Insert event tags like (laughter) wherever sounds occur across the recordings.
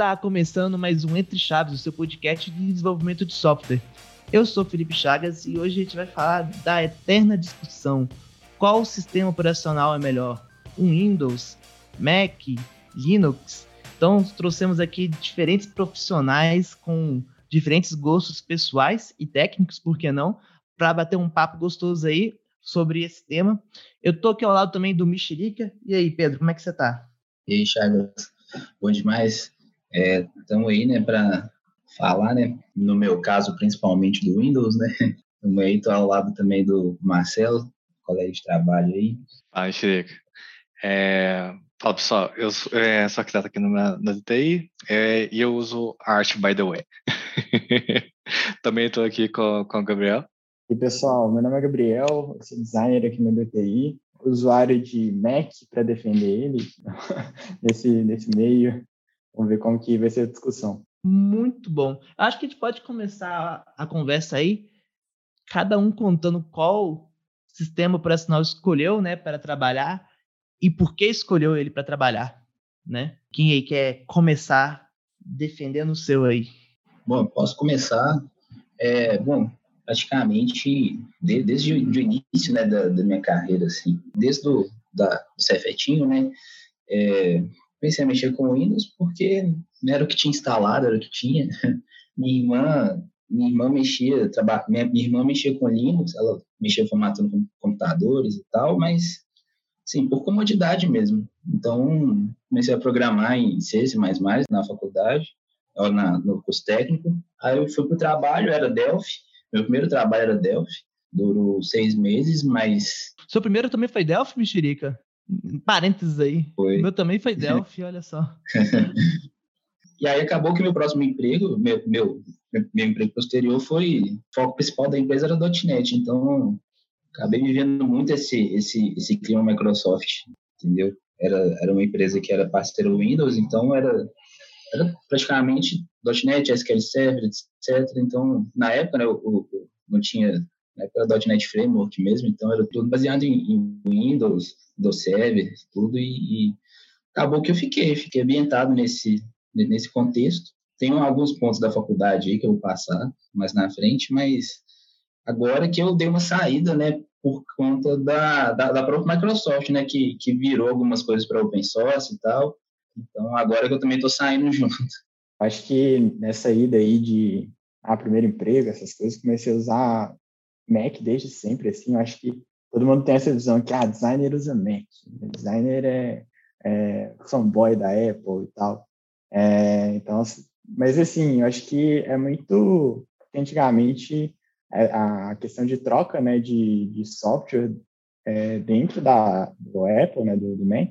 Está começando mais um Entre Chaves, o seu podcast de desenvolvimento de software. Eu sou Felipe Chagas e hoje a gente vai falar da eterna discussão: qual sistema operacional é melhor? Um Windows, Mac, Linux? Então, trouxemos aqui diferentes profissionais com diferentes gostos pessoais e técnicos, por que não, para bater um papo gostoso aí sobre esse tema. Eu tô aqui ao lado também do Mexerica. E aí, Pedro, como é que você tá? E aí, Chagas? Bom demais. Estamos é, aí, né, para falar, né, no meu caso, principalmente do Windows, né, (laughs) no aí, estou ao lado também do Marcelo, colega de trabalho aí. Ah, Chico. É, fala pessoal, eu sou, é, sou arquiteto aqui na, na DTI é, e eu uso Art by the way. (laughs) também estou aqui com, com o Gabriel. E pessoal, meu nome é Gabriel, sou designer aqui na DTI, usuário de Mac para defender ele (laughs) nesse, nesse meio. Vamos ver como que vai ser a discussão. Muito bom. Acho que a gente pode começar a conversa aí, cada um contando qual sistema operacional escolheu, né, para trabalhar e por que escolheu ele para trabalhar, né? Quem aí quer começar defendendo o seu aí? Bom, posso começar. É, bom, praticamente de, desde o início, né, da, da, minha carreira, assim, desde o da, Cefetinho, né, é, comecei a mexer com Windows porque era o que tinha instalado, era o que tinha. (laughs) Minha irmã, minha irmã mexia, traba, minha, minha irmã mexia com Linux, ela mexia formatando computadores e tal, mas sim, por comodidade mesmo. Então, comecei a programar em C, C++ na faculdade, ou na, no curso técnico. Aí eu fui para o trabalho, era Delphi. Meu primeiro trabalho era Delphi. Durou seis meses, mas... Seu primeiro também foi Delphi, Mexerica? Parênteses aí. Foi. Meu também foi (laughs) Delphi, olha só. e aí acabou que meu próximo emprego, meu, meu, meu emprego posterior foi, o foco principal da empresa era .NET, então acabei vivendo muito esse, esse, esse clima Microsoft, entendeu? Era, era uma empresa que era parceira Windows, então era, era praticamente .NET, SQL Server, etc. Então, na época, né, eu, eu, não tinha na época era .NET Framework mesmo, então era tudo baseado em, em Windows, do server, tudo, e, e, acabou que eu fiquei, fiquei ambientado nesse, nesse contexto. Tem alguns pontos da faculdade aí que eu vou passar mais na frente, mas agora que eu dei uma saída, né, por conta da, da, da própria Microsoft, né, que, que virou algumas coisas para open source e tal. Então, agora que eu também estou saindo (laughs) junto. Acho que nessa ida aí de a ah, primeiro emprego, essas coisas, comecei a usar Mac desde sempre, assim, acho que todo mundo tem essa visão que, ah, designer usa Mac, designer é, é fanboy da Apple e tal. É, então, assim, mas assim, eu acho que é muito, antigamente, é, a questão de troca, né, de, de software é, dentro da, do Apple, né, do, do Mac,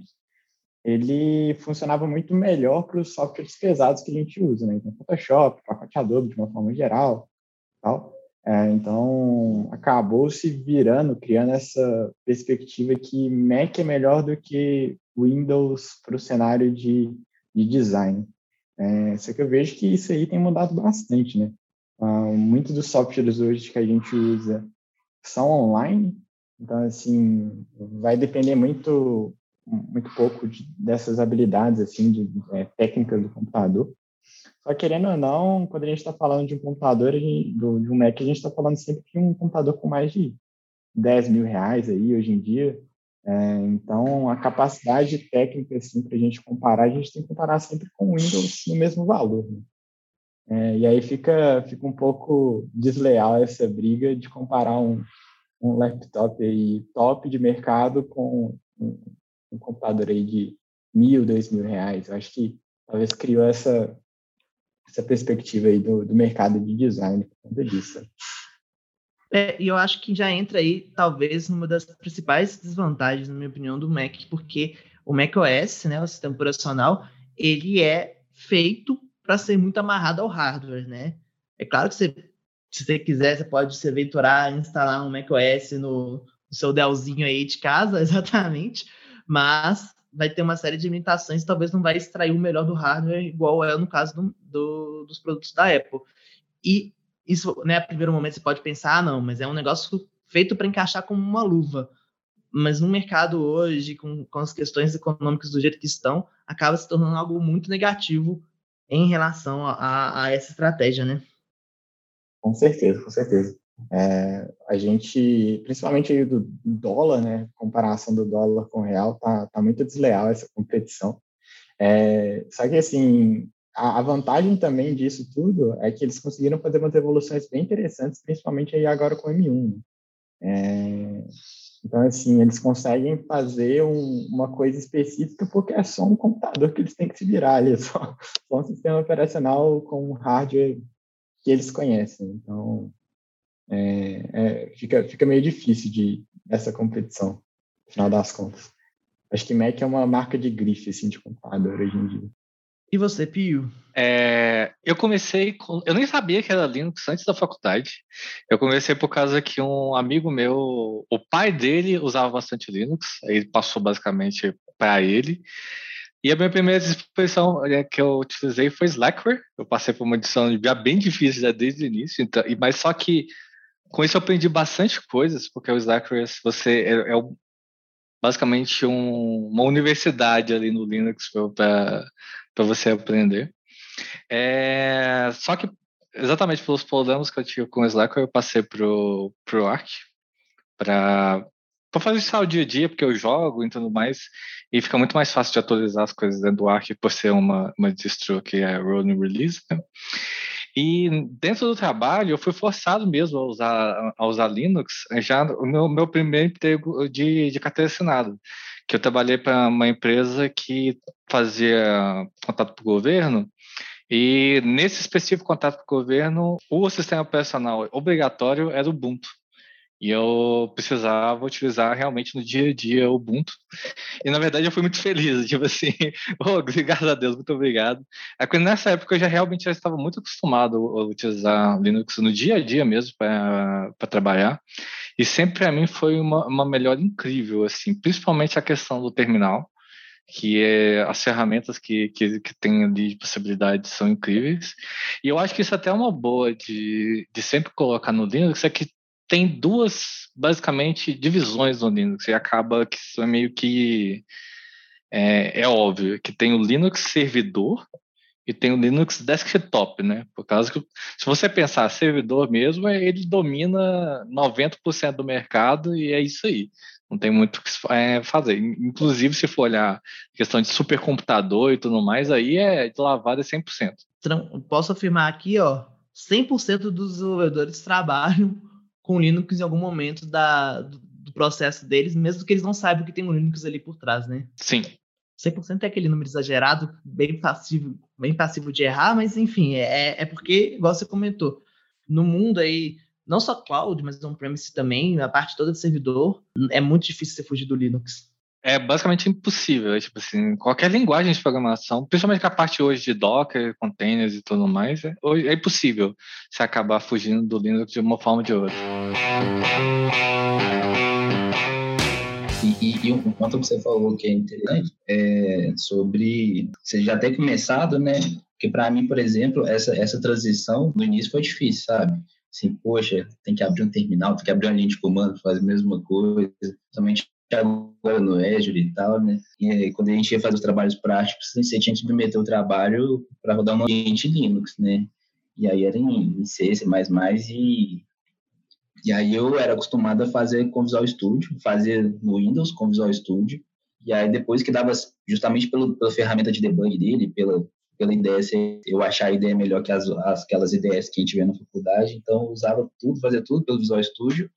ele funcionava muito melhor para os softwares pesados que a gente usa, né? Então, Photoshop, pacote Adobe de uma forma geral, tal. É, então, acabou se virando, criando essa perspectiva que Mac é melhor do que Windows para o cenário de, de design. É, só que eu vejo que isso aí tem mudado bastante, né? Ah, muitos dos softwares hoje que a gente usa são online, então, assim, vai depender muito, muito pouco de, dessas habilidades, assim, de, é, técnicas do computador. Só querendo ou não, quando a gente está falando de um computador, gente, do, de um Mac, a gente está falando sempre de um computador com mais de 10 mil reais aí hoje em dia. É, então, a capacidade técnica, assim, para a gente comparar, a gente tem que comparar sempre com o Windows no mesmo valor. Né? É, e aí fica, fica um pouco desleal essa briga de comparar um, um laptop aí top de mercado com um, um computador aí de mil, dois mil reais. Eu acho que talvez criou essa essa perspectiva aí do, do mercado de design por conta disso. É, e eu acho que já entra aí, talvez, numa das principais desvantagens, na minha opinião, do Mac, porque o Mac OS, né, o sistema operacional, ele é feito para ser muito amarrado ao hardware, né? É claro que você, se você quiser, você pode se aventurar instalar um Mac OS no, no seu Dellzinho aí de casa, (laughs) exatamente, mas vai ter uma série de limitações, talvez não vai extrair o melhor do hardware, igual é no caso do, do, dos produtos da Apple. E isso, né, a primeiro momento você pode pensar, ah, não, mas é um negócio feito para encaixar como uma luva. Mas no mercado hoje, com, com as questões econômicas do jeito que estão, acaba se tornando algo muito negativo em relação a, a essa estratégia, né? Com certeza, com certeza. É, a gente, principalmente do dólar, né, comparação do dólar com o real, tá, tá muito desleal essa competição. É, só que, assim, a, a, vantagem também disso tudo é que eles conseguiram fazer umas evoluções bem interessantes, principalmente aí agora com o M1. Né? É, então, assim, eles conseguem fazer um, uma coisa específica porque é só um computador que eles têm que se virar ali, (laughs) só, só um sistema operacional com hardware que eles conhecem. Então, é, é, fica, fica meio difícil de essa competição, no final das contas. Acho que Mac é uma marca de grife, assim, de computador hoje em dia. E você, Pio? É, eu comecei com. Eu nem sabia que era Linux antes da faculdade. Eu comecei por causa que um amigo meu, o pai dele usava bastante Linux, aí passou basicamente para ele. E a minha primeira expressão é, que eu utilizei foi Slackware. Eu passei por uma edição já bem difícil já desde o início, então, mas só que com isso eu aprendi bastante coisas, porque o Slackware você é, é basicamente um, uma universidade ali no Linux para você aprender. É, só que exatamente pelos problemas que eu tive com o Slack, eu passei pro, pro Arc para fazer isso ao dia a dia, porque eu jogo e tudo mais, e fica muito mais fácil de atualizar as coisas dentro do Arc por ser uma, uma distro que é rolling release. Né? E dentro do trabalho, eu fui forçado mesmo a usar, a usar Linux já no meu, primeiro emprego de, de carteira assinada, que eu trabalhei para uma empresa que fazia contato para o governo e nesse específico contato com o governo, o sistema operacional obrigatório era o Ubuntu. E eu precisava utilizar realmente no dia a dia o Ubuntu. E na verdade eu fui muito feliz, (laughs) tipo assim, oh, graças a Deus, muito obrigado. É que nessa época eu já realmente já estava muito acostumado a utilizar Linux no dia a dia mesmo para trabalhar. E sempre para mim foi uma, uma melhora incrível, assim, principalmente a questão do terminal que é, as ferramentas que, que, que tem ali de possibilidades são incríveis. E eu acho que isso é até é uma boa de, de sempre colocar no Linux, é que tem duas, basicamente, divisões no Linux, e acaba que isso é meio que é, é óbvio, que tem o Linux servidor e tem o Linux desktop, né? Por causa que, se você pensar servidor mesmo, ele domina 90% do mercado e é isso aí. Não tem muito o que é, fazer. Inclusive, se for olhar questão de supercomputador e tudo mais, aí é de lavada 100%. Posso afirmar aqui, ó, 100% dos desenvolvedores (laughs) trabalham com Linux em algum momento da, do processo deles, mesmo que eles não saibam que tem um Linux ali por trás, né? Sim. 100% é aquele número exagerado, bem passivo, bem passivo de errar, mas enfim, é, é porque, igual você comentou, no mundo aí não só cloud, mas on-premise também, a parte toda de servidor, é muito difícil você fugir do Linux. É basicamente impossível, é, tipo assim, qualquer linguagem de programação, principalmente com a parte hoje de Docker, containers e tudo mais, é, é impossível você acabar fugindo do Linux de uma forma ou de outra. E, e, um ponto que você falou que é interessante é sobre você já ter começado, né? Porque para mim, por exemplo, essa, essa transição no início foi difícil, sabe? assim, poxa, tem que abrir um terminal, tem que abrir uma linha de comando, fazer a mesma coisa, somente agora no Azure e tal, né? E quando a gente ia fazer os trabalhos práticos, você tinha que submeter o trabalho para rodar um ambiente Linux, né? E aí era em C, C++ e e aí eu era acostumado a fazer com Visual Studio, fazer no Windows com Visual Studio. E aí depois que dava justamente pelo, pela ferramenta de debug dele, pela pela ideia, eu achar a ideia melhor que as, aquelas ideias que a gente vê na faculdade, então eu usava tudo, fazia tudo pelo Visual Studio,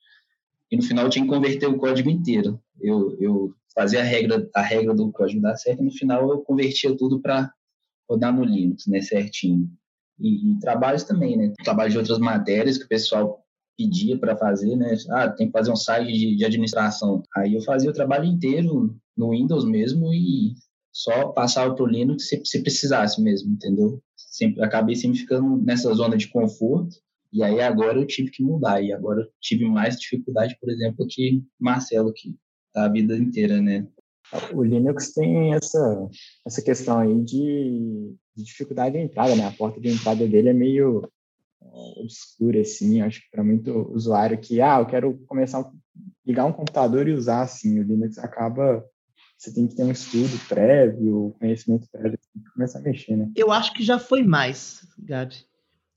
e no final eu tinha que converter o código inteiro. Eu, eu fazia a regra, a regra do código dar certo, e no final eu convertia tudo para rodar no Linux, né, certinho. E, e, trabalhos também, né, trabalho de outras matérias que o pessoal pedia para fazer, né, ah, tem que fazer um site de, de administração. Aí eu fazia o trabalho inteiro no Windows mesmo e só passava para o Linux se, se precisasse mesmo, entendeu? Sempre, acabei sempre ficando nessa zona de conforto, e aí agora eu tive que mudar, e agora eu tive mais dificuldade, por exemplo, que Marcelo, que tá a vida inteira, né? O Linux tem essa, essa questão aí de, de dificuldade de entrada, né? A porta de entrada dele é meio, obscura, assim, acho que para muito usuário que, ah, eu quero começar a ligar um computador e usar, assim, o Linux acaba, você tem que ter um estudo prévio, conhecimento prévio, tem que começar a mexer, né? Eu acho que já foi mais, Gabi.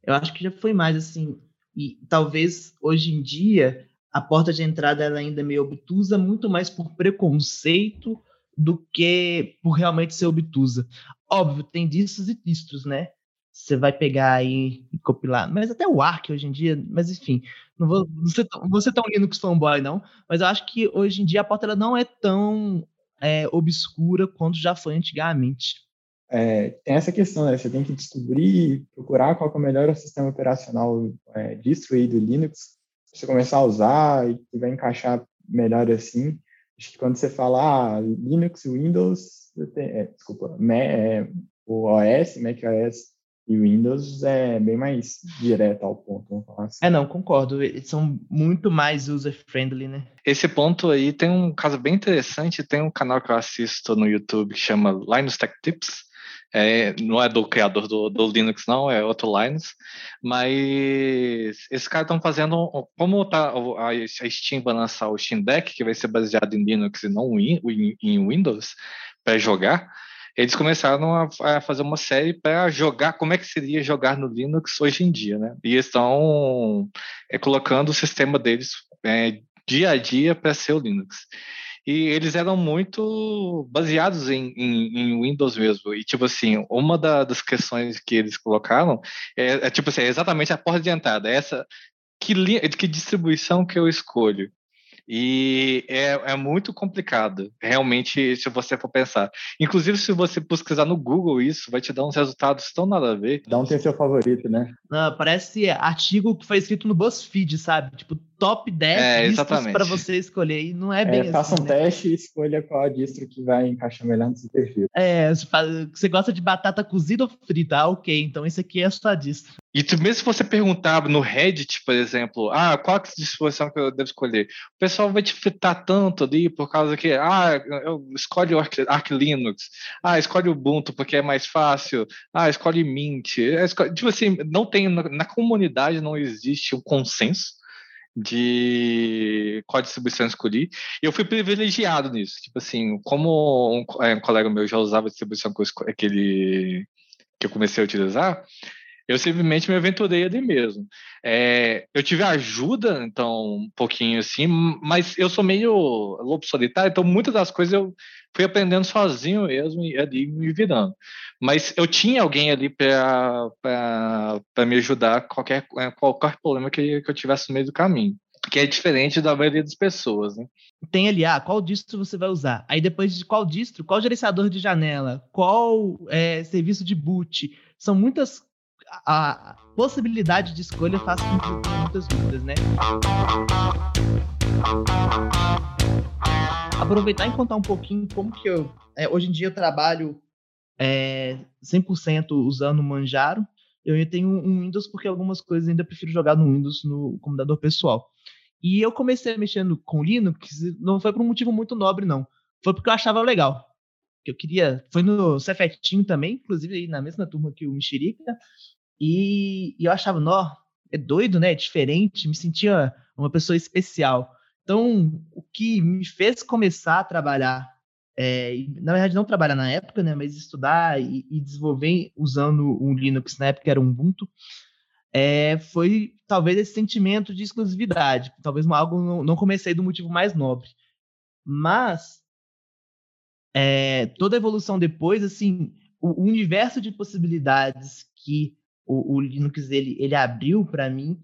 Eu acho que já foi mais, assim, e talvez hoje em dia a porta de entrada ela ainda é meio obtusa, muito mais por preconceito do que por realmente ser obtusa. Óbvio, tem distos e distros, né? Você vai pegar aí e compilar. Mas até o Arc hoje em dia, mas enfim, não vou, não ser, tão, tão Linux fanboy, não. Mas eu acho que hoje em dia a porta ela não é tão é, obscura quanto já foi antigamente. É, tem essa questão, né? Você tem que descobrir, procurar qual é o melhor sistema operacional é, distro do Linux, você começar a usar e que vai encaixar melhor assim. Acho que quando você fala ah, Linux, Windows, tem, é, desculpa, é, o OS, Mac OS e Windows é bem mais direto ao ponto, vamos falar assim. É, não, concordo. Eles são muito mais user-friendly, né? Esse ponto aí tem um caso bem interessante. Tem um canal que eu assisto no YouTube que chama Linus Tech Tips. É, não é do criador do, do, Linux, não, é outro Linux. Mas esses caras estão fazendo. Como tá, a, Steam vai lançar o Steam Deck, que vai ser baseado em Linux e não em, em Windows, para jogar, eles começaram a, a fazer uma série para jogar como é que seria jogar no Linux hoje em dia, né? E estão é, colocando o sistema deles é, dia a dia para ser o Linux e eles eram muito baseados em, em, em, Windows mesmo. E, tipo assim, uma da, das questões que eles colocaram é, é tipo assim, é exatamente a porta de entrada. É essa, que, que distribuição que eu escolho? E é, é muito complicado, realmente, se você for pensar. Inclusive, se você pesquisar no Google isso, vai te dar uns resultados tão nada a ver. Dá um tem seu favorito, né? Não, parece artigo que foi escrito no BuzzFeed, sabe? Tipo, top 10 é, listas para você escolher. E não é bem é, assim. Faça um né? teste e escolha qual a distro que vai encaixar melhor no seu perfil. É, você gosta de batata cozida ou frita? Ah, ok. Então esse aqui é a sua distro. E tu, mesmo se você perguntar no Reddit, por exemplo, ah, qual é a disposição que eu devo escolher? O pessoal vai te fritar tanto ali por causa que, ah, eu, escolhe o Arch, Arch, Linux, ah, escolhe o Ubuntu porque é mais fácil, ah, escolhe Mint. É, escolhe, tipo assim, não tem, na, na comunidade não existe um consenso de qual distribuição escolhi. E eu fui privilegiado nisso. Tipo assim, como um, é, um colega meu já usava a distribuição que, ele, que eu comecei a utilizar, eu simplesmente me aventurei ali mesmo. É, eu tive ajuda, então, um pouquinho assim, mas eu sou meio lobo solitário, então muitas das coisas eu fui aprendendo sozinho mesmo e ali me virando. Mas eu tinha alguém ali para me ajudar qualquer, é, qualquer problema que, que eu tivesse no meio do caminho. Que é diferente da maioria das pessoas, né? Tem ali, ah, qual distro você vai usar? Aí depois de qual distro, qual gerenciador de janela, qual é, serviço de boot. São muitas a possibilidade de escolha faz com que tenha muitas dúvidas, né? Aproveitar e contar um pouquinho como que eu. É, hoje em dia eu trabalho é, 100% usando o Manjaro. Eu tenho um Windows porque algumas coisas ainda prefiro jogar no Windows no computador pessoal. E eu comecei mexendo com Linux, não foi por um motivo muito nobre, não. Foi porque eu achava legal. Que eu queria. Foi no Cefetinho também, inclusive na mesma turma que o Mexerica. E, e eu achava, nó, é doido, né? É diferente, me sentia uma pessoa especial. Então, o que me fez começar a trabalhar, é, na verdade não trabalhar na época, né, mas estudar e, e desenvolver usando um Linux na época era um Ubuntu, é, foi talvez esse sentimento de exclusividade. Talvez algo não, não comecei do motivo mais nobre, mas é, toda a evolução depois, assim, o, o universo de possibilidades que o, o Linux ele, ele abriu para mim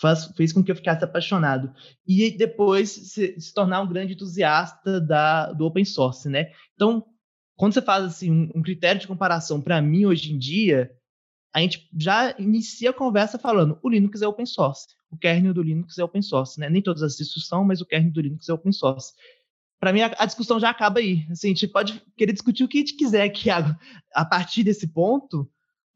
faz, fez com que eu ficasse apaixonado e depois se, se tornar um grande entusiasta da, do open source, né? Então, quando você faz assim um, um critério de comparação para mim hoje em dia, a gente já inicia a conversa falando o Linux é open source, o kernel do Linux é open source, né? Nem todas as distros são, mas o kernel do Linux é open source. Para mim, a, discussão já acaba aí. Assim, a gente pode querer discutir o que a gente quiser aqui a partir desse ponto,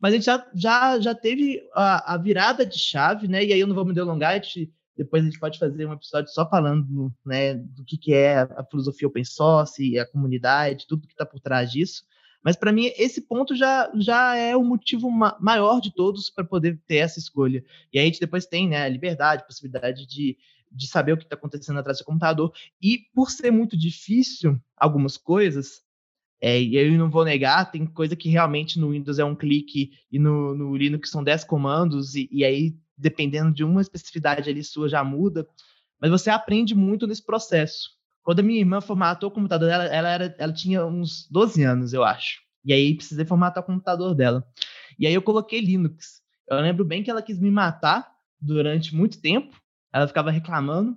mas a gente já, já, já teve a, a, virada de chave, né? E aí eu não vou me delongar, a gente, depois a gente pode fazer um episódio só falando né, do que, que é a filosofia open source, a comunidade, tudo que está por trás disso. Mas para mim, esse ponto já, já é o motivo ma maior de todos para poder ter essa escolha. E aí a gente depois tem né, a liberdade, a possibilidade de, de saber o que está acontecendo atrás do computador. E por ser muito difícil algumas coisas, é, e eu não vou negar, tem coisa que realmente no Windows é um clique e no, no Linux são 10 comandos, e, e aí, dependendo de uma especificidade ali sua, já muda. Mas você aprende muito nesse processo. Quando a minha irmã formatou o computador dela, ela, era, ela tinha uns 12 anos, eu acho. E aí precisei formatar o computador dela. E aí eu coloquei Linux. Eu lembro bem que ela quis me matar durante muito tempo. Ela ficava reclamando.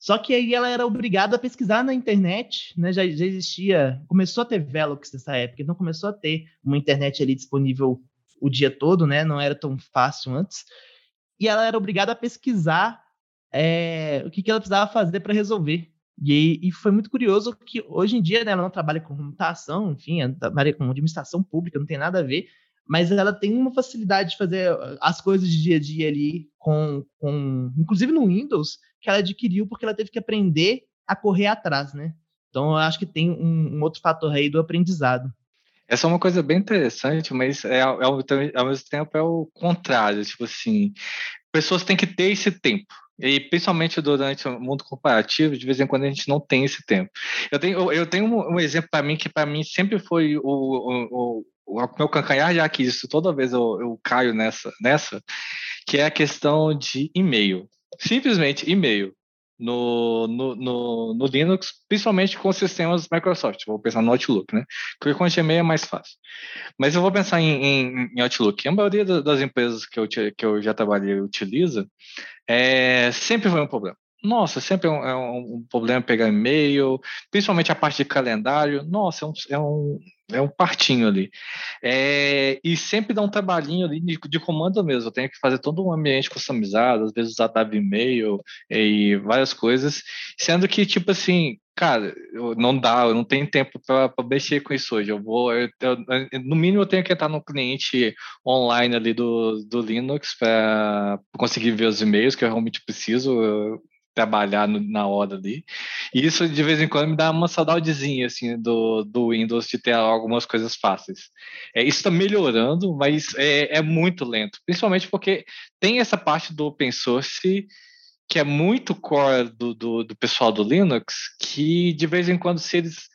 Só que aí ela era obrigada a pesquisar na internet, né? Já, já existia, começou a ter Velox nessa época, então começou a ter uma internet ali disponível o dia todo, né? Não era tão fácil antes. E ela era obrigada a pesquisar é, o que, que ela precisava fazer para resolver. E, e, foi muito curioso que hoje em dia né, ela não trabalha com computação, enfim, trabalha com administração pública, não tem nada a ver, mas ela tem uma facilidade de fazer as coisas de dia a dia ali com, com inclusive no Windows, que ela adquiriu porque ela teve que aprender a correr atrás, né? Então eu acho que tem um, um outro fator aí do aprendizado. Essa é uma coisa bem interessante, mas é, é, ao mesmo tempo é o contrário, tipo assim, pessoas têm que ter esse tempo. E principalmente durante o mundo corporativo, de vez em quando a gente não tem esse tempo. Eu tenho, eu tenho um, um exemplo para mim que para mim sempre foi o, o, o, meu cancanhar de Aquis, toda vez eu, eu caio nessa, nessa, que é a questão de e-mail. Simplesmente e-mail no, no, no, no, Linux, principalmente com sistemas Microsoft. Vou pensar no Outlook, né? Porque com Gmail é mais fácil. Mas eu vou pensar em, em, em Outlook. A maioria das empresas que eu, que eu já trabalhei utiliza, é, sempre foi um problema. Nossa, sempre é um, é um problema pegar e-mail, principalmente a parte de calendário. Nossa, é um, é um, é um partinho ali. É, e sempre dá um trabalhinho ali de, de, comando mesmo. Eu tenho que fazer todo um ambiente customizado, às vezes usar tab e-mail e várias coisas. Sendo que, tipo assim, cara, não dá, eu não tenho tempo para mexer com isso hoje. Eu vou, eu, eu, no mínimo, eu tenho que entrar no cliente online ali do, do Linux para conseguir ver os e-mails que eu realmente preciso trabalhar no, na hora ali. E isso de vez em quando me dá uma saudadezinha assim do, do Windows de ter algumas coisas fáceis. É, isso está melhorando, mas é, é muito lento, principalmente porque tem essa parte do open source que é muito core do, do, do pessoal do Linux, que de vez em quando se eles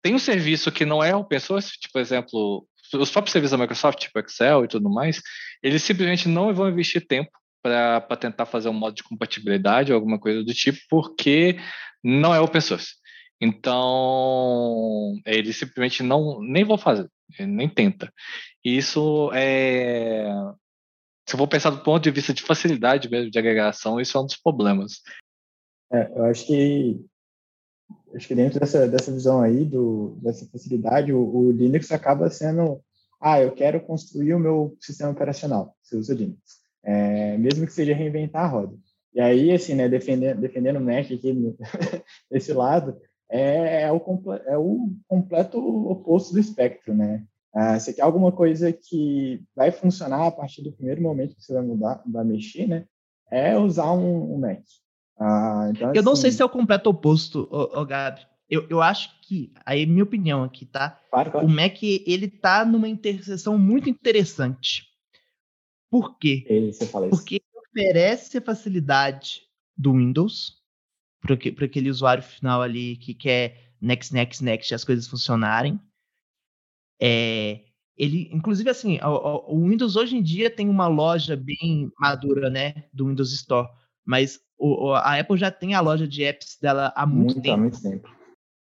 têm um serviço que não é open source, tipo, por exemplo, os próprios serviços da Microsoft, tipo Excel e tudo mais, eles simplesmente não vão investir tempo para tentar fazer um modo de compatibilidade ou alguma coisa do tipo, porque não é open source. Então, eles simplesmente não nem vão fazer, nem tenta. Isso é se eu vou pensar do ponto de vista de facilidade mesmo de agregação, isso é um dos problemas. É, eu acho que acho que dentro dessa, dessa visão aí do, dessa facilidade, o, o Linux acaba sendo, ah, eu quero construir o meu sistema operacional, você usa Linux é, mesmo que seja reinventar a roda. E aí, assim, né, defendendo, defendendo o Mac aqui no, (laughs) desse lado, é, é, o, é o completo oposto do espectro, né? Ah, você quer alguma coisa que vai funcionar a partir do primeiro momento que você vai mudar, vai mexer, né? É usar um, um Mac. Ah, então, eu não sei assim se é o completo oposto, ô, ô Gabi. Eu, eu acho que, aí minha opinião aqui, tá? Claro, claro. O Mac, ele tá numa interseção muito interessante. Por quê? Porque oferece a facilidade do Windows para aquele usuário final ali que quer next, next, next as coisas funcionarem. É, ele, inclusive, assim, o, o, Windows hoje em dia tem uma loja bem madura, né, do Windows Store, mas o, a Apple já tem a loja de apps dela há muito, muito tempo. Há muito tempo.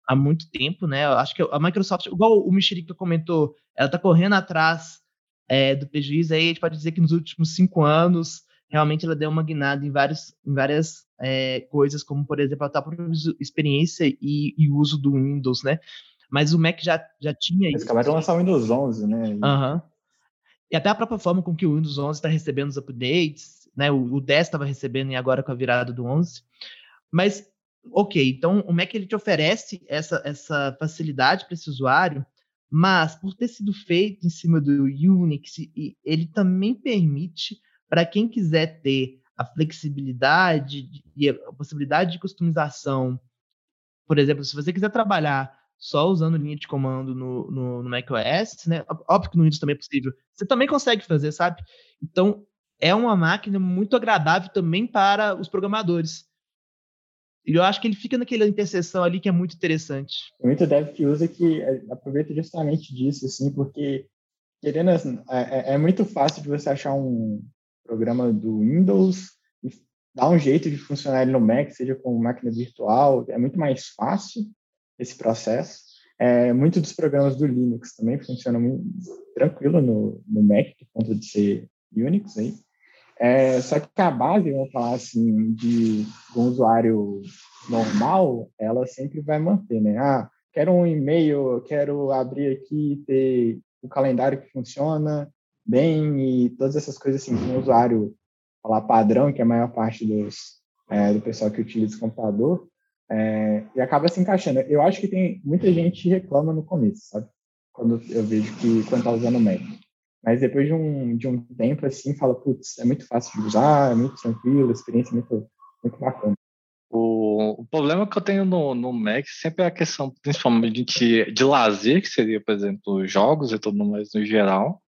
Há muito tempo, né? Eu acho que a Microsoft, igual o Mexerica comentou, ela está correndo atrás é, do prejuízo, aí a gente pode dizer que nos últimos cinco anos, realmente ela deu uma guinada em, vários, em várias é, coisas, como, por exemplo, a própria experiência e, e uso do Windows, né? Mas o Mac já, já tinha Eles acabaram de lançar o Windows 11, né? Uhum. E até a própria forma com que o Windows 11 está recebendo os updates, né? O, o 10 estava recebendo e agora com a virada do 11. Mas, ok, então o Mac ele te oferece essa, essa facilidade para esse usuário mas, por ter sido feito em cima do Unix, ele também permite para quem quiser ter a flexibilidade e a possibilidade de customização. Por exemplo, se você quiser trabalhar só usando linha de comando no, no, no macOS, né? Óbvio que no Windows também é possível. Você também consegue fazer, sabe? Então, é uma máquina muito agradável também para os programadores. E eu acho que ele fica naquela interseção ali que é muito interessante. Muito dev que usa que é, aproveita justamente disso, assim, porque querendo assim, é, é, é muito fácil de você achar um programa do Windows e dar um jeito de funcionar ele no Mac, seja com máquina virtual, é muito mais fácil esse processo. É, muitos dos programas do Linux também funcionam muito tranquilo no, no Mac, por conta de ser Unix aí. É, só que a base, vamos falar assim, de, um usuário normal, ela sempre vai manter, né? Ah, quero um e-mail, quero abrir aqui e ter o calendário que funciona bem e todas essas coisas assim, um usuário falar padrão, que é a maior parte dos, é, do pessoal que utiliza o computador, é, e acaba se encaixando. Eu acho que tem muita gente que reclama no começo, sabe? Quando eu vejo que quando tá usando o Mac. Mas depois de um, de um tempo assim, fala, putz, é muito fácil de usar, é muito tranquilo, a experiência é muito, muito bacana. O, o problema que eu tenho no, no Mac sempre é a questão, principalmente de, de lazer, que seria, por exemplo, jogos e tudo mais no geral.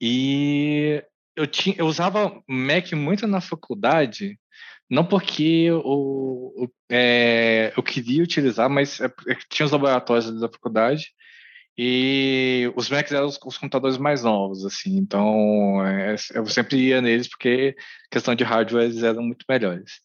E eu, tinha, eu usava Mac muito na faculdade, não porque eu, é, eu queria utilizar, mas é, é tinha os laboratórios da faculdade e os Macs eram os, os computadores mais novos, assim, então é, eu sempre ia neles porque questão de hardware eles eram muito melhores.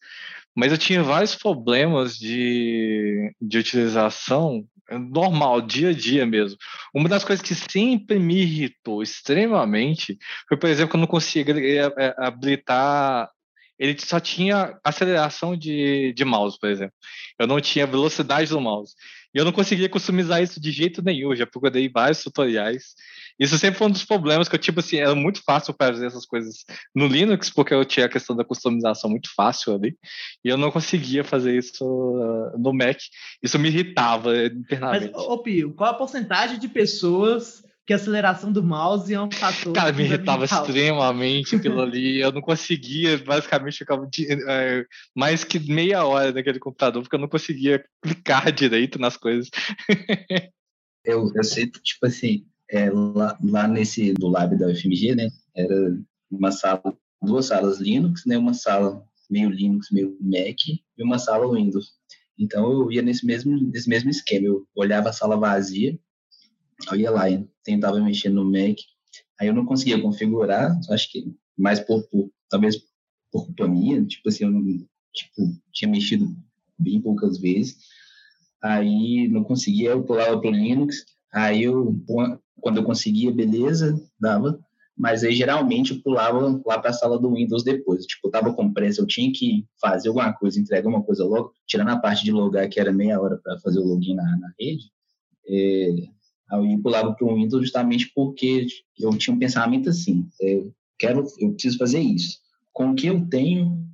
Mas eu tinha vários problemas de, de utilização normal, dia a dia mesmo. Uma das coisas que sempre me irritou extremamente foi, por exemplo, que eu não conseguia é, é, habilitar. Ele só tinha aceleração de, de mouse, por exemplo. Eu não tinha velocidade do mouse. E eu não conseguia customizar isso de jeito nenhum. já procurei vários tutoriais. Isso sempre foi um dos problemas que eu, tipo assim, era muito fácil fazer essas coisas no Linux, porque eu tinha a questão da customização muito fácil ali. E eu não conseguia fazer isso uh, no Mac. Isso me irritava internamente. Mas, ô Pio, qual a porcentagem de pessoas que a aceleração do mouse é um fator. Cara, me irritava extremamente aquilo ali. Eu não conseguia, basicamente, ficava de, é, mais que meia hora naquele computador, porque eu não conseguia clicar direito nas coisas. (laughs) eu, eu sei, tipo assim, é, lá, lá nesse do lab da UFMG, né? Era uma sala, duas salas Linux, né? Uma sala meio Linux, meio Mac e uma sala Windows. Então eu ia nesse mesmo, nesse mesmo esquema. Eu olhava a sala vazia, eu ia lá e tentava mexer no Mac. Aí eu não conseguia configurar, acho que mais por, por talvez por culpa minha, tipo assim, eu não, tipo, tinha mexido bem poucas vezes. Aí não conseguia, eu pulava pro Linux. Aí eu, quando eu conseguia, beleza, dava. Mas aí geralmente eu pulava lá para a sala do Windows depois. Tipo, eu tava com pressa, eu tinha que fazer alguma coisa, entregar uma coisa logo, tirando a parte de logar, que era meia hora para fazer o login na, na rede. É, Aí eu pulava para o Windows justamente porque eu tinha um pensamento assim, é, eu quero, eu preciso fazer isso. Com o que eu tenho,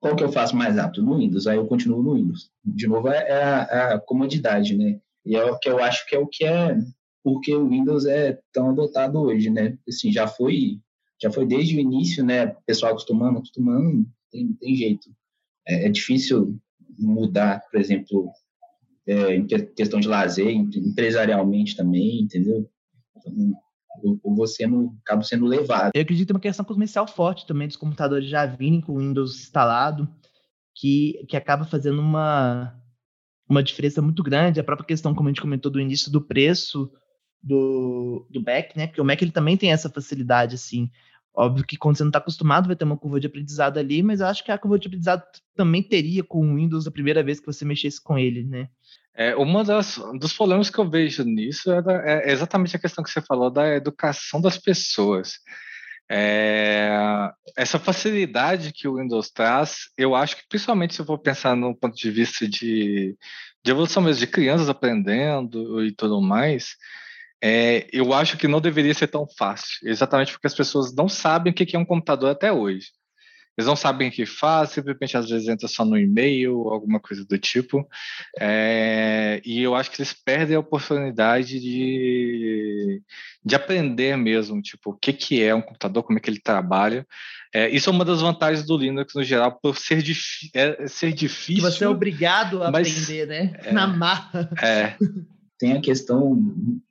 qual que eu faço mais rápido? No Windows, aí eu continuo no Windows. De novo, é a, é a comodidade, né? E é o que eu acho que é o que é porque o Windows é tão adotado hoje, né? Assim, já foi, já foi desde o início, né? Pessoal acostumando, acostumando, tem, tem jeito. É, é difícil mudar, por exemplo, é, em questão de lazer, empresarialmente também, entendeu? Então, eu, eu vou sendo, acabo sendo levado. Eu acredito que é uma questão comercial forte também dos computadores já virem com o Windows instalado, que, que acaba fazendo uma, uma diferença muito grande. A própria questão, como a gente comentou do início, do preço do, do Mac, né? Porque o Mac ele também tem essa facilidade, assim. Óbvio que quando você não está acostumado, vai ter uma curva de aprendizado ali, mas eu acho que a curva de aprendizado também teria com o Windows a primeira vez que você mexesse com ele, né? É, uma das dos problemas que eu vejo nisso é, da, é exatamente a questão que você falou da educação das pessoas. É, essa facilidade que o Windows traz, eu acho que principalmente se eu for pensar no ponto de vista de, de evolução mesmo, de crianças aprendendo e tudo mais, é, eu acho que não deveria ser tão fácil, exatamente porque as pessoas não sabem o que é um computador até hoje. Eles não sabem o que faz, simplesmente às vezes entra só no e-mail, alguma coisa do tipo. É, e eu acho que eles perdem a oportunidade de, de aprender mesmo, tipo, o que, que é um computador, como é que ele trabalha. É, isso é uma das vantagens do Linux no geral, por ser, é, ser difícil. Você é obrigado a mas, aprender, né? É, Na marra. É. Tem a questão,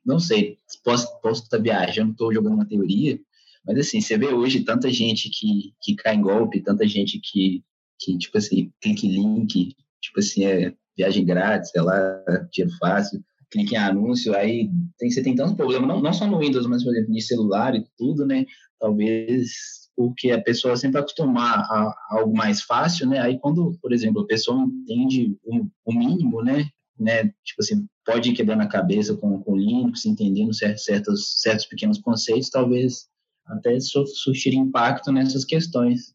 não sei, posso, posso estar viajando, estou jogando uma teoria, mas assim, você vê hoje tanta gente que, que cai em golpe, tanta gente que, que tipo assim, clique link, tipo assim, é viagem grátis, sei lá, dinheiro fácil, clique em anúncio, aí tem, você tem tanto problema, não, não só no Windows, mas, por exemplo, de celular e tudo, né? Talvez porque a pessoa sempre acostumar a, a, algo mais fácil, né? Aí quando, por exemplo, a pessoa entende o, o mínimo, né? né? Tipo assim, pode ir quebrando a cabeça com, com Linux, entendendo certos, certos pequenos conceitos, talvez até surtir impacto nessas questões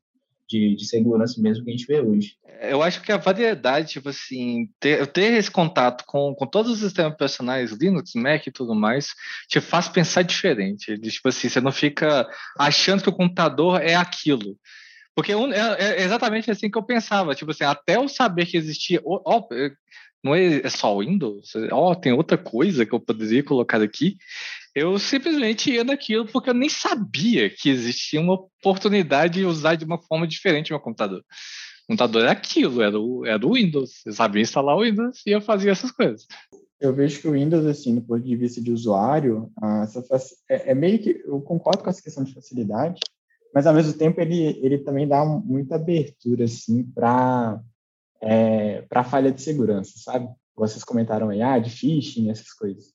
de, de segurança mesmo que a gente vê hoje. Eu acho que a variedade, tipo assim, ter, ter esse contato com, com todos os sistemas operacionais, Linux, Mac e tudo mais, te faz pensar diferente. Tipo assim, você não fica achando que o computador é aquilo. Porque é, é exatamente assim que eu pensava. Tipo assim, até eu saber que existia. Ó, não é, é só Windows? Ó, tem outra coisa que eu poderia colocar aqui. Eu simplesmente ia naquilo porque eu nem sabia que existia uma oportunidade de usar de uma forma diferente meu computador. O computador era aquilo, era o, era o Windows. Eu sabia instalar o Windows e eu fazia essas coisas. Eu vejo que o Windows, assim, do ponto de vista de usuário, essa é, é, meio que. Eu concordo com essa questão de facilidade, mas ao mesmo tempo ele, ele também dá muita abertura, assim, para é, para falha de segurança, sabe? Vocês comentaram aí, ah, de phishing, essas coisas.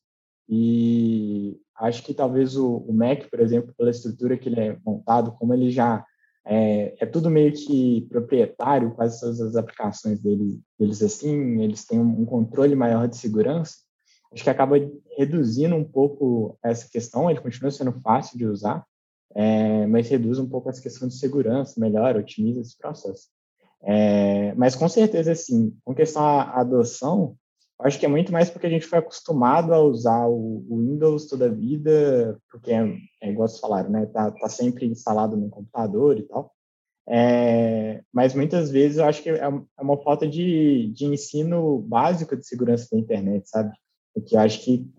E acho que talvez o, o, Mac, por exemplo, pela estrutura que ele é montado, como ele já é, é tudo meio que proprietário, quase todas as aplicações dele, deles assim, eles têm um, controle maior de segurança, acho que acaba reduzindo um pouco essa questão, ele continua sendo fácil de usar, é, mas reduz um pouco essa questão de segurança, melhora, otimiza esse processo. É, mas com certeza, sim, com questão à adoção, acho que é muito mais porque a gente foi acostumado a usar o, o Windows toda a vida, porque é, é igual vocês falaram, né? Tá, tá sempre instalado no computador e tal. É, mas muitas vezes eu acho que é, é uma falta de, de ensino básico de segurança da internet, sabe? Porque eu acho que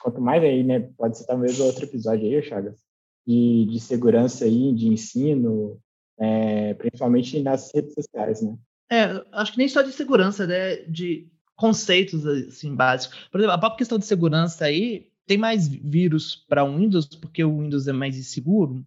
quanto mais aí, né? Pode ser talvez outro episódio aí, Chagas, de, segurança aí, de ensino, é, principalmente nas redes sociais, né? É, acho que nem só de segurança, né? De conceitos assim básicos. Por exemplo, a própria questão de segurança aí tem mais vírus para o Windows porque o Windows é mais inseguro?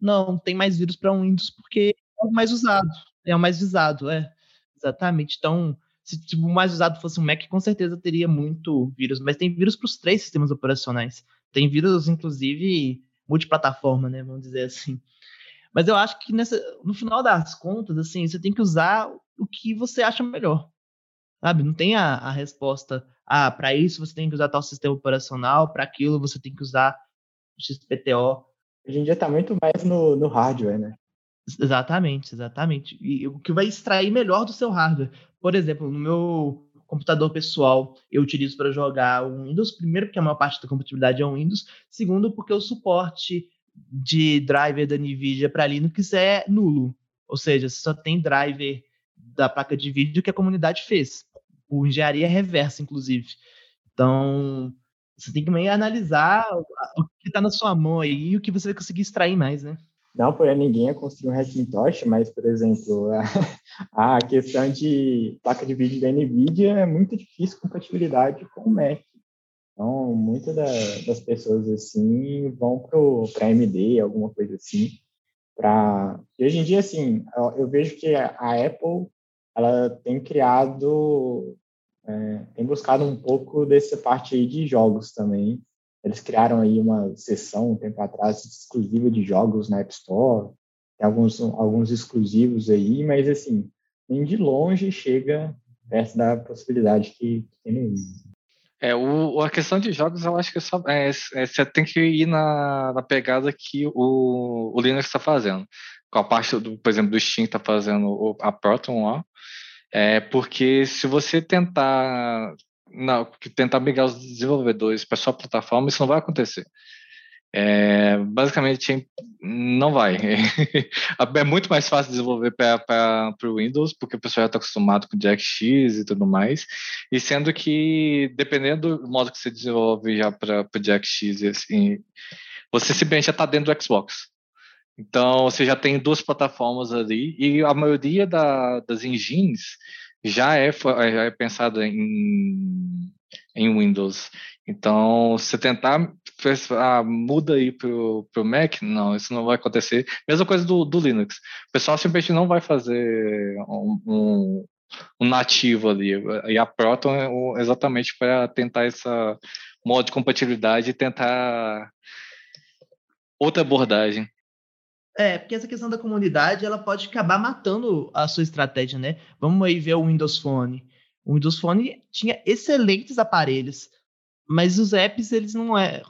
Não, tem mais vírus para o Windows porque é o mais usado, é o mais visado, é. Exatamente. Então, se tipo, o mais usado fosse um Mac, com certeza teria muito vírus, mas tem vírus para os três sistemas operacionais. Tem vírus, inclusive, multiplataforma, né? Vamos dizer assim. Mas eu acho que nessa, no final das contas, assim, você tem que usar o que você acha melhor. Sabe? Não tem a, a resposta, ah, para isso você tem que usar tal sistema operacional, para aquilo você tem que usar o XPTO. Hoje em dia está muito mais no, no hardware, né? Exatamente, exatamente. E o que vai extrair melhor do seu hardware. Por exemplo, no meu computador pessoal, eu utilizo para jogar o Windows. Primeiro, porque a maior parte da compatibilidade é o Windows. Segundo, porque o suporte de driver da NVIDIA para Linux é nulo. Ou seja, só tem driver da placa de vídeo que a comunidade fez, por engenharia reversa, inclusive. Então, você tem que meio analisar o que está na sua mão aí e o que você vai conseguir extrair mais, né? Não por ninguém a construir um Hackintosh, mas, por exemplo, a, (laughs) a, questão de placa de vídeo da NVIDIA é muito difícil compatibilidade com o Mac. Então, muitas da, das pessoas assim vão para AMD, alguma coisa assim. Pra... E hoje em dia, assim, eu, eu vejo que a, a Apple ela tem criado, é, tem buscado um pouco dessa parte aí de jogos também. Eles criaram aí uma sessão um tempo atrás exclusiva de jogos na App Store, tem alguns, alguns exclusivos aí, mas assim, nem de longe chega perto da possibilidade que, tem. É, o, a questão de jogos, eu acho que só, é, é, você tem que ir na, na pegada que o, o Linux está fazendo. Com a parte, do, por exemplo, do Steam está fazendo a Proton lá. É, porque se você tentar, não, tentar brigar os desenvolvedores para sua plataforma, isso não vai acontecer. É, basicamente, não vai. (laughs) é muito mais fácil desenvolver para o Windows, porque o pessoal já está acostumado com DirectX e tudo mais. E sendo que, dependendo do modo que você desenvolve já para o DirectX, assim, você simplesmente já está dentro do Xbox. Então, você já tem duas plataformas ali, e a maioria da, das engines já é, já é pensada em, em Windows. Então, se tentar ah, muda aí pro, pro Mac, não, isso não vai acontecer. Mesma coisa do, do Linux. O pessoal simplesmente não vai fazer um, um, um nativo ali. E a Proton é exatamente para tentar essa modo de compatibilidade e tentar outra abordagem. É, porque essa questão da comunidade, ela pode acabar matando a sua estratégia, né? Vamos aí ver o Windows Phone. O Windows Phone tinha excelentes aparelhos, mas os apps, eles não é,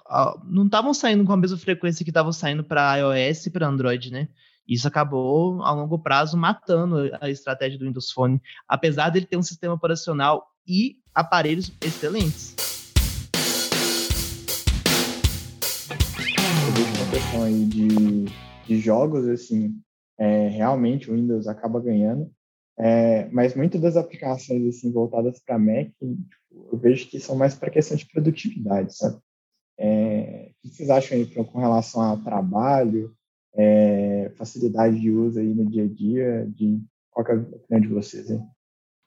não estavam saindo com a mesma frequência que estavam saindo para iOS e para Android, né? Isso acabou, a longo prazo, matando a estratégia do Windows Phone, apesar dele ter um sistema operacional e aparelhos excelentes. Questão aí de de jogos, assim, é, realmente o Windows acaba ganhando. É, mas muitas das aplicações assim voltadas para Mac, eu vejo que são mais para questão de produtividade, sabe? É, o que vocês acham aí com relação ao trabalho, é, facilidade de uso aí no dia a dia, de qual é a opinião de vocês?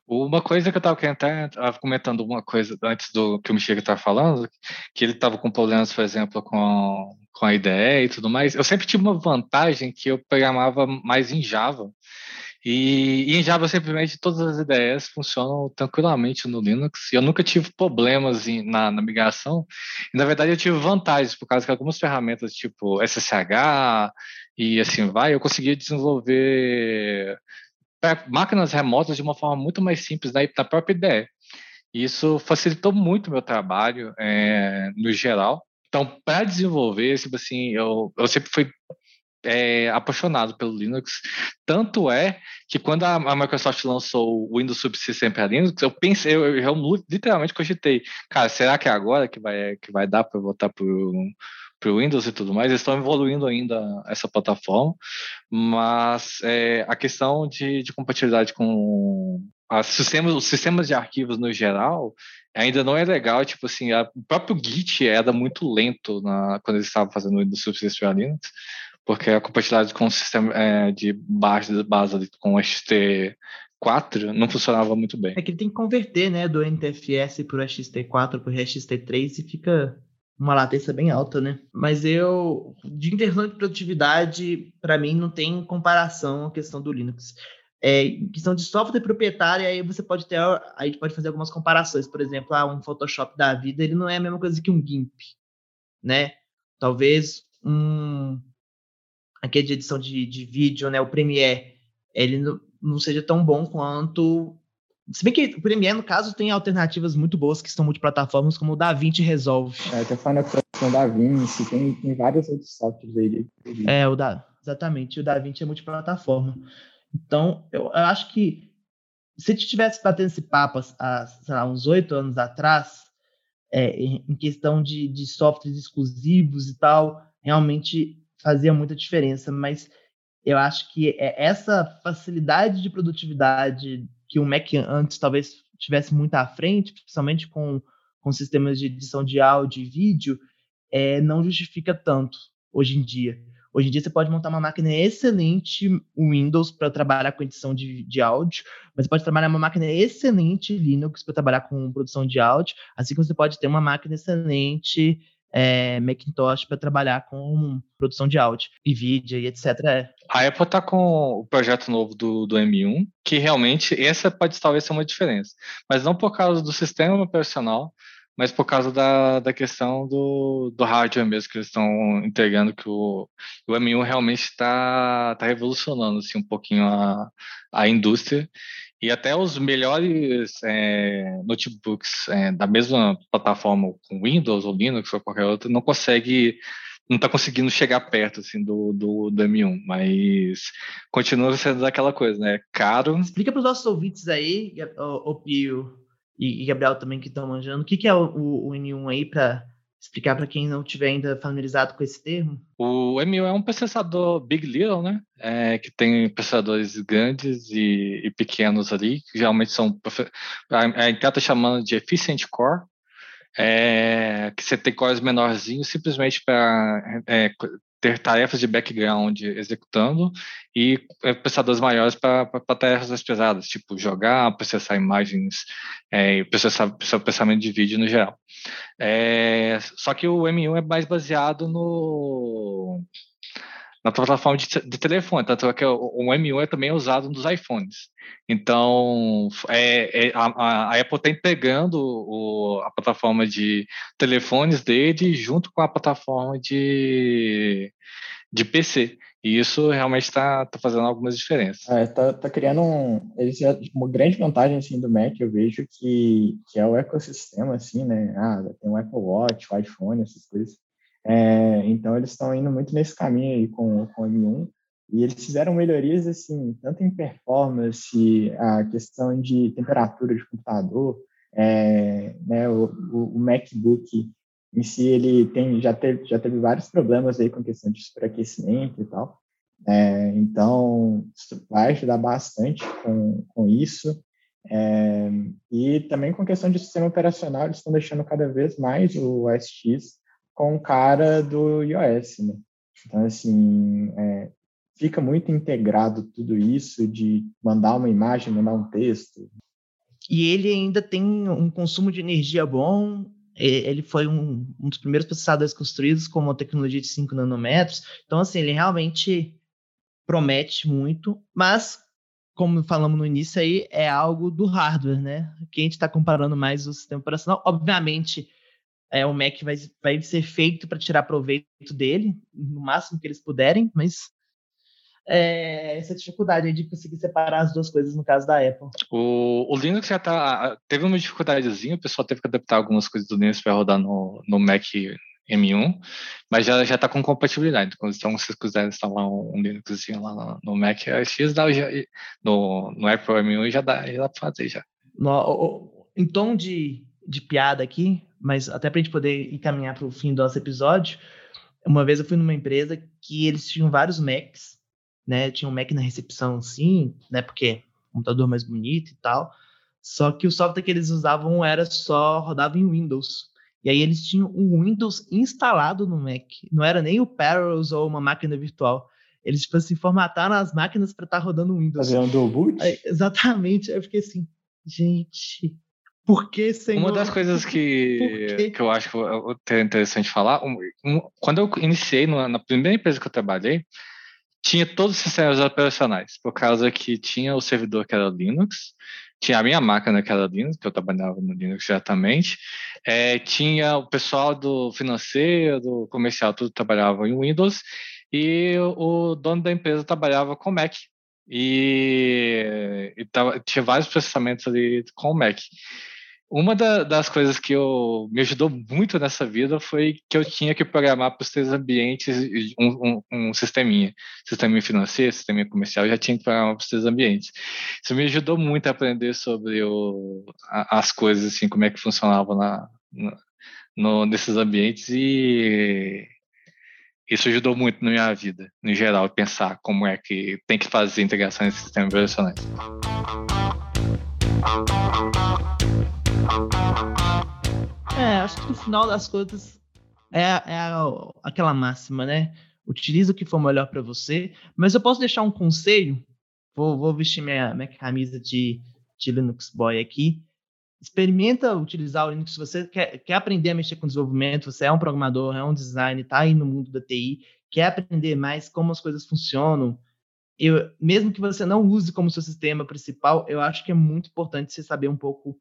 Uma coisa que eu estava comentando uma coisa antes do que o Michel estava falando, que ele estava com problemas, por exemplo, com, com a IDE e tudo mais. Eu sempre tive uma vantagem que eu programava mais em Java. E, e, em Java, simplesmente, todas as ideias funcionam tranquilamente no Linux. E eu nunca tive problemas em, na, na, migração. E, na verdade, eu tive vantagens, por causa que algumas ferramentas, tipo SSH e assim vai, eu conseguia desenvolver máquinas remotas de uma forma muito mais simples na, na própria ideia. Isso facilitou muito o meu trabalho é, no geral. Então, para desenvolver, tipo assim, eu, eu sempre fui é, apaixonado pelo Linux. Tanto é que quando a, a Microsoft lançou o Windows Subsystem para Linux, eu pensei, eu, eu, eu, literalmente cogitei, cara, será que é agora que vai, que vai dar para voltar para para o Windows e tudo mais, eles estão evoluindo ainda essa plataforma, mas é, a questão de, de compatibilidade com os sistemas de arquivos no geral ainda não é legal, tipo assim, a, o próprio Git era muito lento na, quando eles estavam fazendo o Subsystem Linux, porque a compatibilidade com o sistema é, de base, base com o XT4 não funcionava muito bem. É que tem que converter, né, do NTFS para o XT4 para o XT3 e fica uma latência bem alta, né? Mas eu, de interação de produtividade, para mim não tem comparação a questão do Linux. É, questão de software proprietário, aí você pode ter, a gente pode fazer algumas comparações. Por exemplo, ah, um Photoshop da vida, ele não é a mesma coisa que um GIMP, né? Talvez um aquele de edição de, de vídeo, né, o Premiere, ele não, não seja tão bom quanto se bem que o Premiere, no caso, tem alternativas muito boas que estão multiplataformas, como o DaVinci Resolve. É, tem Final Cut com DaVinci, tem, tem vários outros softwares aí. É, o da, exatamente, o DaVinci é multiplataforma. Então, eu, acho que se a gente tivesse batendo esse papo há, sei lá, uns oito anos atrás, é, em questão de, de softwares exclusivos e tal, realmente fazia muita diferença, mas eu acho que é essa facilidade de produtividade que o Mac antes talvez tivesse muito à frente, principalmente com, com sistemas de edição de áudio e vídeo, é, não justifica tanto hoje em dia. Hoje em dia você pode montar uma máquina excelente Windows para trabalhar com edição de, de áudio, mas você pode trabalhar uma máquina excelente Linux para trabalhar com produção de áudio, assim como você pode ter uma máquina excelente é, Macintosh para trabalhar com produção de áudio, NVIDIA e etc. É. A Apple está com o projeto novo do, do M1, que realmente essa pode talvez ser uma diferença, mas não por causa do sistema operacional, mas por causa da, da questão do, do hardware mesmo que eles estão entregando, que o, o M1 realmente está tá revolucionando assim, um pouquinho a, a indústria e até os melhores é, notebooks é, da mesma plataforma com Windows ou Linux ou qualquer outra não consegue não está conseguindo chegar perto assim do, do, do, M1, mas continua sendo daquela coisa, né? Caro. Explica para os nossos ouvintes aí, o Pio e, Gabriel também que estão manjando, o que, que é o, o, o M1 aí para explicar para quem não estiver ainda familiarizado com esse termo? O M1 é um processador Big Little, né? É, que tem processadores grandes e, e, pequenos ali, que geralmente são. A, gente está chamando de Efficient Core, é, que você tem cores menorzinhos simplesmente para é, ter tarefas de background executando e é, processadores maiores para tarefas mais pesadas, tipo jogar, processar imagens, é, processar, processar processamento de vídeo no geral. É, só que o M1 é mais baseado no na plataforma de, de telefone, tanto é que o, o, M1 é também usado nos iPhones. Então, é, é a, a, Apple está entregando o, a plataforma de telefones dele junto com a plataforma de, de PC. E isso realmente está tá fazendo algumas diferenças. É, tá, tá criando um, uma grande vantagem assim do Mac, eu vejo que, que é o ecossistema assim, né? Ah, tem o Apple Watch, o iPhone, essas coisas. É, então eles estão indo muito nesse caminho aí com, com o M1 e eles fizeram melhorias assim, tanto em performance, a questão de temperatura de computador, é, né, o, o, o, MacBook em si ele tem já teve já teve vários problemas aí com questão de superaquecimento e tal. É, então vai ajudar bastante com, com isso. É, e também com questão de sistema operacional, eles estão deixando cada vez mais o OS X com o cara do iOS, né? Então, assim, é, fica muito integrado tudo isso de mandar uma imagem, mandar um texto. E ele ainda tem um consumo de energia bom, ele foi um, um dos primeiros processadores construídos com uma tecnologia de 5 nanômetros, então, assim, ele realmente promete muito, mas como falamos no início aí, é algo do hardware, né? Aqui a gente está comparando mais o sistema operacional. Obviamente, é, o Mac vai, vai ser feito para tirar proveito dele, no máximo que eles puderem, mas é, essa dificuldade de conseguir separar as duas coisas no caso da Apple. O, o Linux já tá, teve uma dificuldadezinha, o pessoal teve que adaptar algumas coisas do Linux para rodar no, no Mac M1, mas já já está com compatibilidade. Então, se vocês quiserem instalar um, um Linux lá no, no Mac X, dá, já, no, no Apple M1 já dá, já dá para fazer já. No, em tom de, de piada aqui, mas até para a gente poder encaminhar para o fim do nosso episódio, uma vez eu fui numa empresa que eles tinham vários Macs, né? Tinha um Mac na recepção, sim, né? Porque computador mais bonito e tal. Só que o software que eles usavam era só rodava em Windows. E aí eles tinham um Windows instalado no Mac. Não era nem o Parallels ou uma máquina virtual. Eles, tipo assim, formataram as máquinas para estar tá rodando Windows. Fazendo boot? Aí, exatamente. Aí eu fiquei assim, gente, que, Senhor? Uma das coisas que, que eu acho interessante falar, um, um, quando eu iniciei na, na primeira empresa que eu trabalhei, tinha todos os sistemas operacionais, por causa que tinha o servidor que era Linux, tinha a minha máquina que era Linux, que eu trabalhava no Linux diretamente, é, tinha o pessoal do financeiro, comercial, tudo trabalhava em Windows, e o dono da empresa trabalhava com Mac. E, e tava, tinha vários processamentos ali com o Mac. Uma da, das coisas que eu, me ajudou muito nessa vida foi que eu tinha que programar para os três ambientes um, um, um sisteminha. Sisteminha financeiro, sisteminha comercial, eu já tinha que programar para os três ambientes. Isso me ajudou muito a aprender sobre o, a, as coisas, assim, como é que funcionava na, no, nesses ambientes e isso ajudou muito na minha vida, no geral, pensar como é que tem que fazer integração nesses sistemas operacionais. É, acho que no final das contas é, é aquela máxima, né? Utiliza o que for melhor para você. Mas eu posso deixar um conselho. Vou, vou vestir minha, minha camisa de, de Linux Boy aqui. Experimenta utilizar o Linux se você quer, quer aprender a mexer com desenvolvimento, você é um programador, é um designer, está aí no mundo da TI, quer aprender mais como as coisas funcionam. Eu, mesmo que você não use como seu sistema principal, eu acho que é muito importante você saber um pouco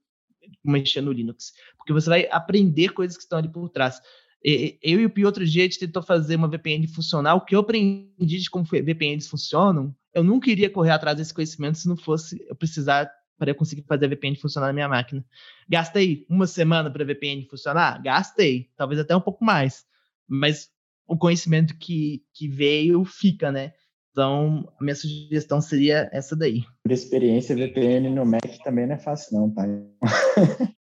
mexer no Linux, porque você vai aprender coisas que estão ali por trás. Eu e o Pi outro dia a gente tentou fazer uma VPN funcional. O que eu aprendi de como VPNs funcionam, eu nunca iria correr atrás desse conhecimento se não fosse eu precisar para eu conseguir fazer a VPN funcionar na minha máquina. Gastei uma semana para a VPN funcionar? Gastei, talvez até um pouco mais. Mas o conhecimento que, que veio fica, né? Então, a minha sugestão seria essa daí. Por experiência, VPN no Mac também não é fácil, não, tá? (laughs)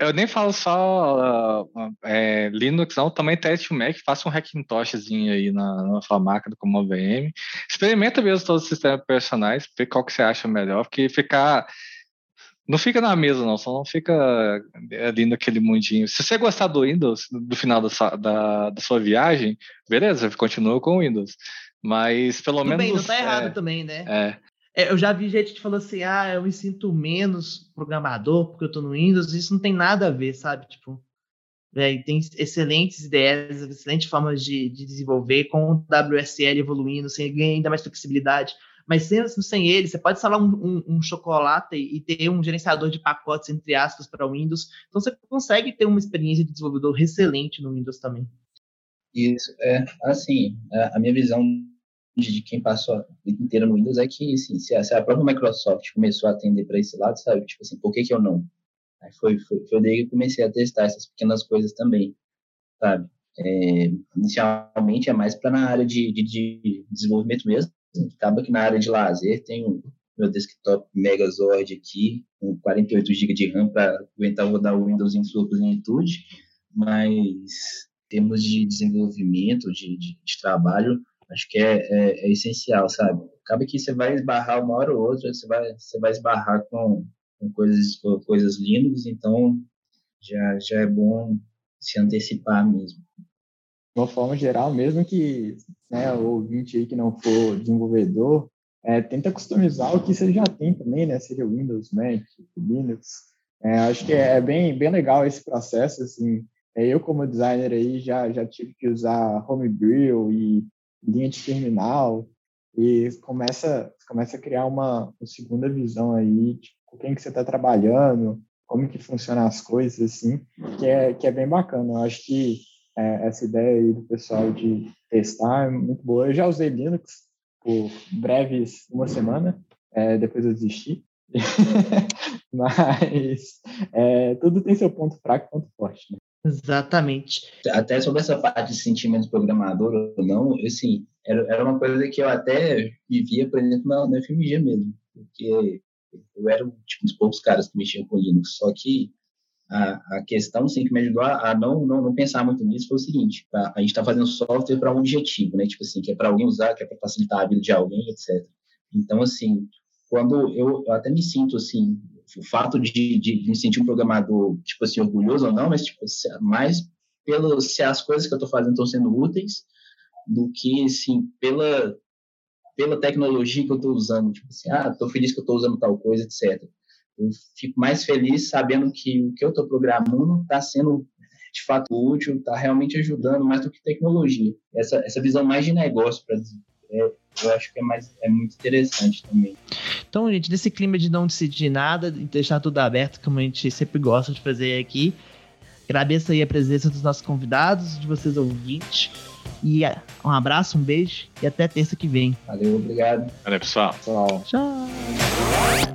Eu nem falo só uh, é, Linux, não. Também teste o Mac, faça um Hackintoshzinho aí na, na sua máquina como uma VM. Experimenta mesmo todos os sistemas personagens, ver qual que você acha melhor, porque ficar não fica na mesa, não, só não fica ali naquele mundinho. Se você gostar do Windows, do final da, da, da sua viagem, beleza, continua com o Windows. Mas pelo Tudo menos. Bem, não tá errado é, também, né? É. é. Eu já vi gente que falou assim: ah, eu me sinto menos programador porque eu tô no Windows. Isso não tem nada a ver, sabe? Tipo, é, tem excelentes ideias, excelentes formas de, de desenvolver, com o WSL evoluindo, sem ganhar ainda mais flexibilidade. Mas sem, sem ele, você pode instalar um, um, um chocolate e ter um gerenciador de pacotes, entre aspas, para o Windows. Então você consegue ter uma experiência de desenvolvedor excelente no Windows também. Isso, é, assim, a minha visão de quem passou a vida inteira no Windows é que, assim, se a, se a própria Microsoft começou a atender para esse lado, sabe, tipo assim, por que que eu não? Aí foi, foi, foi daí que eu comecei a testar essas pequenas coisas também, sabe? É, inicialmente é mais para na área de, de, de, desenvolvimento mesmo, acaba que na área de lazer tem o meu desktop Megazord aqui, com 48 GB de RAM para aguentar rodar o Windows em sua plenitude, mas temos de desenvolvimento, de, de, de trabalho, acho que é, é, é, essencial, sabe? Acaba que você vai esbarrar uma hora ou outra, você vai, você vai esbarrar com, com coisas, coisas Linux, então já, já é bom se antecipar mesmo. De uma forma geral, mesmo que né, o ouvinte aí que não for desenvolvedor, é, tenta customizar o que você já tem também, né? Seria Windows, Mac, Linux. É, acho que é bem, bem legal esse processo, assim. É, eu, como designer aí, já, já tive que usar Homebrew e linha de terminal e começa, começa a criar uma, uma segunda visão aí, tipo, com quem que você está trabalhando, como que funcionam as coisas, assim, que é, que é bem bacana. Eu acho que é, essa ideia aí do pessoal de testar é muito boa. Eu já usei Linux por breves uma semana, é, depois eu desisti. (laughs) Mas é, tudo tem seu ponto fraco e ponto forte. Né? Exatamente. Até sobre essa parte de sentimento programador ou não, assim, era, era uma coisa que eu até vivia, por exemplo, na, na FMG mesmo. Porque eu era tipo, um dos poucos caras que mexiam com Linux. Só que a, a questão sim, que me ajudou a, a não, não, não, pensar muito nisso foi o seguinte: a, a gente está fazendo software para um objetivo, né? Tipo assim, que é para alguém usar, que é para facilitar a vida de alguém, etc. Então, assim, quando eu, eu até me sinto assim, o fato de, de, me sentir um programador, tipo assim, orgulhoso ou não, mas tipo, mais pelo se as coisas que eu estou fazendo estão sendo úteis do que, assim, pela pela tecnologia que eu estou usando, tipo assim, ah, estou feliz que eu estou usando tal coisa, etc. Eu fico mais feliz sabendo que o que eu estou programando está sendo de fato útil, está realmente ajudando mais do que tecnologia. Essa, essa visão mais de negócio, para é, eu acho que é, mais, é muito interessante também. Então, gente, nesse clima de não decidir nada, de deixar tudo aberto, como a gente sempre gosta de fazer aqui, agradeço aí a presença dos nossos convidados, de vocês ouvintes. E é, um abraço, um beijo e até terça que vem. Valeu, obrigado. Valeu, pessoal. Tchau. Tchau.